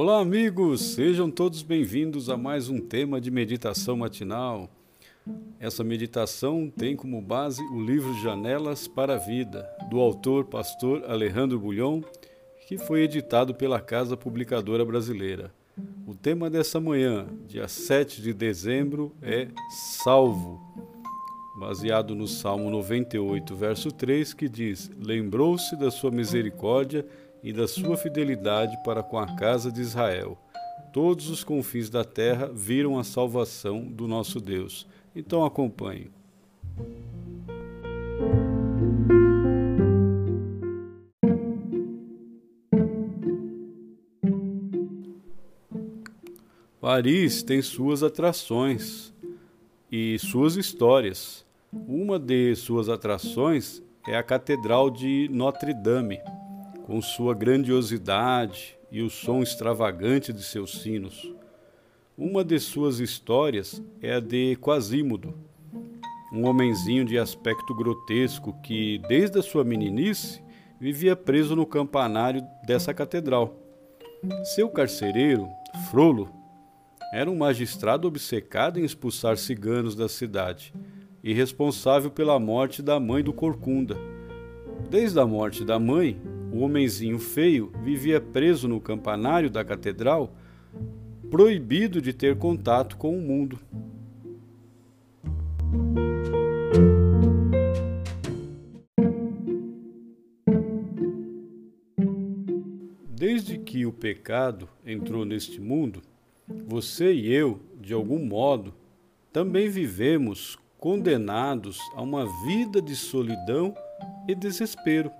Olá, amigos! Sejam todos bem-vindos a mais um tema de meditação matinal. Essa meditação tem como base o livro Janelas para a Vida, do autor pastor Alejandro Bulhon, que foi editado pela Casa Publicadora Brasileira. O tema dessa manhã, dia 7 de dezembro, é Salvo, baseado no Salmo 98, verso 3, que diz: Lembrou-se da sua misericórdia e da sua fidelidade para com a casa de Israel. Todos os confins da terra viram a salvação do nosso Deus. Então acompanhe. Paris tem suas atrações e suas histórias. Uma de suas atrações é a Catedral de Notre Dame com sua grandiosidade e o som extravagante de seus sinos. Uma de suas histórias é a de Quasímodo, um homenzinho de aspecto grotesco que, desde a sua meninice, vivia preso no campanário dessa catedral. Seu carcereiro, Frolo, era um magistrado obcecado em expulsar ciganos da cidade e responsável pela morte da mãe do Corcunda. Desde a morte da mãe, o homenzinho feio vivia preso no campanário da catedral, proibido de ter contato com o mundo. Desde que o pecado entrou neste mundo, você e eu, de algum modo, também vivemos condenados a uma vida de solidão e desespero.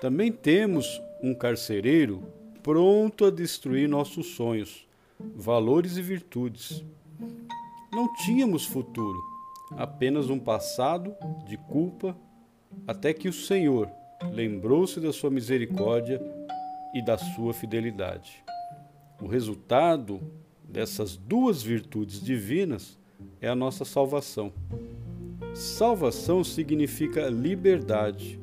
Também temos um carcereiro pronto a destruir nossos sonhos, valores e virtudes. Não tínhamos futuro, apenas um passado de culpa, até que o Senhor lembrou-se da sua misericórdia e da sua fidelidade. O resultado dessas duas virtudes divinas é a nossa salvação. Salvação significa liberdade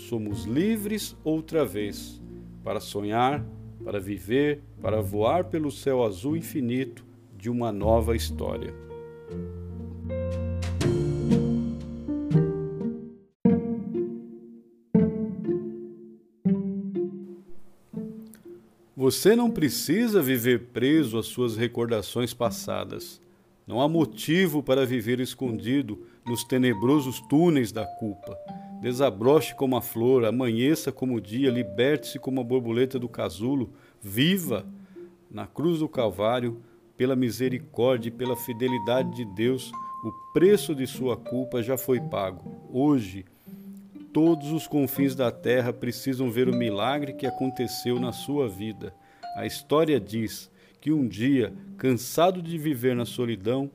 somos livres outra vez para sonhar, para viver, para voar pelo céu azul infinito de uma nova história. Você não precisa viver preso às suas recordações passadas. Não há motivo para viver escondido nos tenebrosos túneis da culpa. Desabroche como a flor, amanheça como o dia, liberte-se como a borboleta do casulo, viva na cruz do Calvário, pela misericórdia e pela fidelidade de Deus, o preço de sua culpa já foi pago. Hoje, todos os confins da terra precisam ver o milagre que aconteceu na sua vida. A história diz que um dia, cansado de viver na solidão,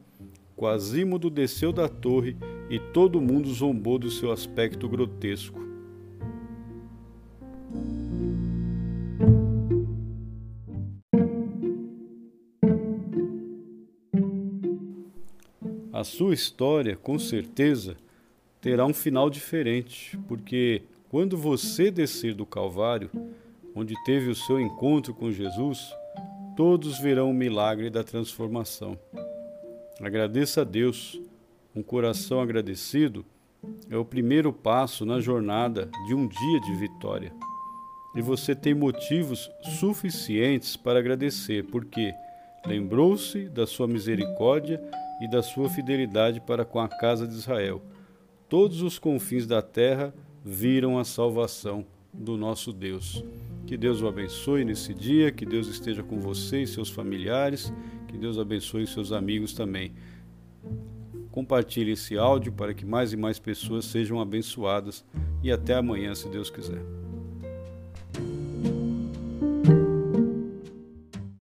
Quasímodo desceu da torre e todo mundo zombou do seu aspecto grotesco. A sua história, com certeza, terá um final diferente, porque quando você descer do Calvário, onde teve o seu encontro com Jesus, todos verão o milagre da transformação. Agradeça a Deus. Um coração agradecido é o primeiro passo na jornada de um dia de vitória. E você tem motivos suficientes para agradecer, porque lembrou-se da sua misericórdia e da sua fidelidade para com a casa de Israel. Todos os confins da terra viram a salvação do nosso Deus. Que Deus o abençoe nesse dia, que Deus esteja com você e seus familiares, que Deus abençoe seus amigos também. Compartilhe esse áudio para que mais e mais pessoas sejam abençoadas e até amanhã, se Deus quiser.